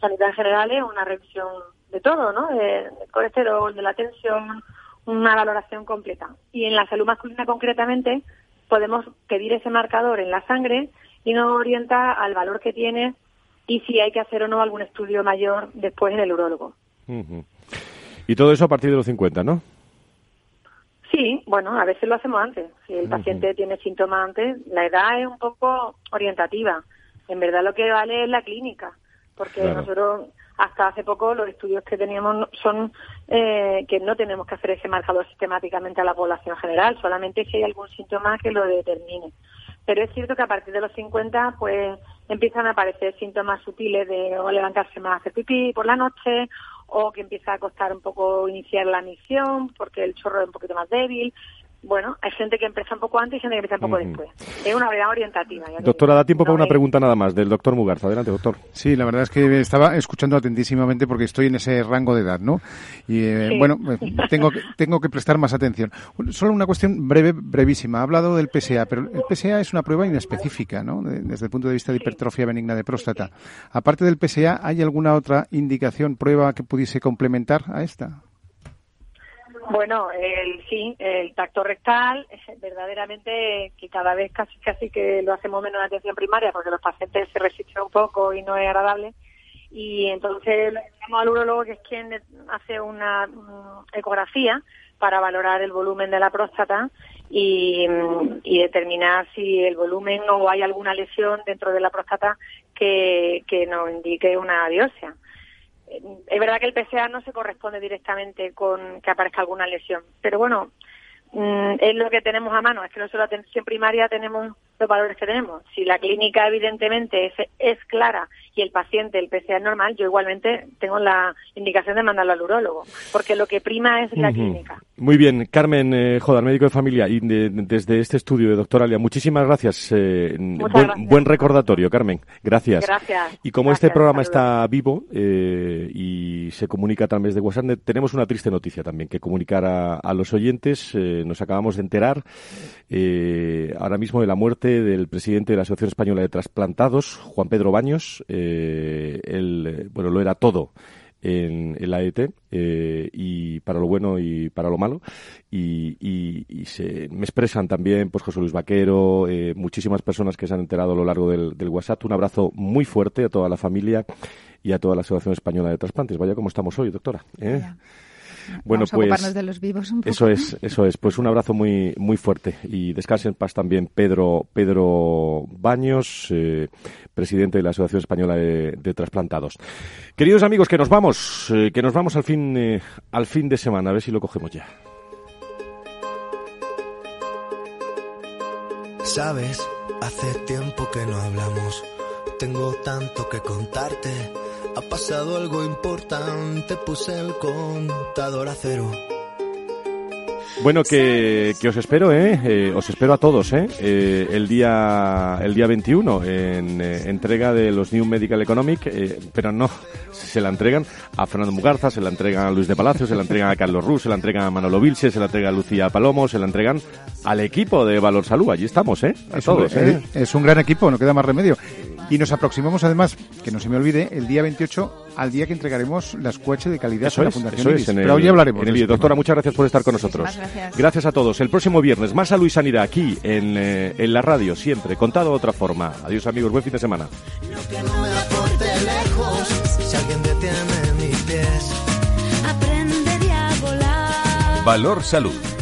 sanidad en general es una revisión de todo, ¿no? Del colesterol, de la tensión, una valoración completa. Y en la salud masculina concretamente podemos pedir ese marcador en la sangre y nos orienta al valor que tiene y si hay que hacer o no algún estudio mayor después en el urólogo. Y todo eso a partir de los 50, ¿no? Sí, bueno, a veces lo hacemos antes. Si el paciente tiene síntomas antes, la edad es un poco orientativa. En verdad lo que vale es la clínica, porque nosotros hasta hace poco los estudios que teníamos son eh, que no tenemos que hacer ese marcador sistemáticamente a la población general, solamente si hay algún síntoma que lo determine. Pero es cierto que a partir de los 50 pues empiezan a aparecer síntomas sutiles de o levantarse más, hacer pipí por la noche o que empieza a costar un poco iniciar la misión porque el chorro es un poquito más débil. Bueno, hay gente que empieza un poco antes y gente que empieza un poco después. Es una verdad orientativa. Doctora, da tiempo para una pregunta nada más del doctor Mugarza. Adelante, doctor. Sí, la verdad es que estaba escuchando atentísimamente porque estoy en ese rango de edad, ¿no? Y eh, bueno, eh, tengo que, tengo que prestar más atención. Solo una cuestión breve, brevísima. Ha hablado del PSA, pero el PSA es una prueba inespecífica, ¿no? Desde el punto de vista de hipertrofia benigna de próstata. Aparte del PSA, ¿hay alguna otra indicación, prueba que pudiese complementar a esta? Bueno, el, sí, el tacto rectal, verdaderamente que cada vez casi casi que lo hacemos menos en atención primaria porque los pacientes se resisten un poco y no es agradable. Y entonces llamamos al urólogo que es quien hace una mm, ecografía para valorar el volumen de la próstata y, y, determinar si el volumen o hay alguna lesión dentro de la próstata que, que nos indique una biopsia es verdad que el PSA no se corresponde directamente con que aparezca alguna lesión, pero bueno, mm, es lo que tenemos a mano, es que nosotros la atención primaria tenemos los valores que tenemos. Si la clínica evidentemente es, es clara y el paciente, el PCA es normal, yo igualmente tengo la indicación de mandarlo al urólogo, porque lo que prima es la clínica. Muy bien, Carmen eh, Jodar, médico de familia, y desde este estudio de doctor Alia, muchísimas gracias. Eh, buen, recordatorio, Carmen. Gracias. Gracias. Y como este programa está vivo eh, y se comunica a través de WhatsApp, tenemos una triste noticia también que comunicar a, a los oyentes. nos acabamos de enterar ahora mismo de la muerte del presidente de la Asociación Española de Trasplantados, Juan Pedro Baños. Eh, él, bueno, lo era todo en, la ET eh, y para lo bueno y para lo malo. Y, se me expresan también pues José Luis Vaquero eh, muchísimas personas que se han enterado a lo largo del, WhatsApp. Un abrazo muy fuerte a toda la familia y a toda la Asociación Española de Trasplantes. Vaya como estamos hoy doctora bueno, pues de los vivos un poco. Eso es, eso es. Pues un abrazo muy muy fuerte y descansen en paz también Pedro Pedro Baños, eh, presidente de la Asociación Española de, Trasplantados. Queridos amigos, que nos vamos, eh, que nos vamos al fin eh, al fin de semana, a ver si lo cogemos ya. Sabes, hace tiempo que no hablamos. Tengo tanto que contarte ha pasado algo importante, puse el contador a cero. Bueno, que, que os espero, ¿eh? ¿eh? Os espero a todos, ¿eh? eh el día el día 21 en eh, entrega de los New Medical Economic, pero no, se la entregan a Fernando Mugarza, se la entregan a Luis de Palacio, se la entregan a Carlos Ruz, se la entregan a Manolo Vilche, se la entregan a Lucía Palomo, se la entregan al equipo de Valor Salud. Allí estamos, ¿eh? A todos, ¿eh? Es un gran equipo, no queda más remedio. Y nos aproximamos además, que no se me olvide, el día 28 al día que entregaremos las coches de calidad eso la Fundación eso Pero hoy hablaremos. Doctora, muchas gracias por estar con nosotros. Gracias. gracias. a todos. El próximo viernes, más salud y sanidad aquí en, eh, en la radio, siempre, contado de otra forma. Adiós amigos, buen fin de semana. Valor Salud.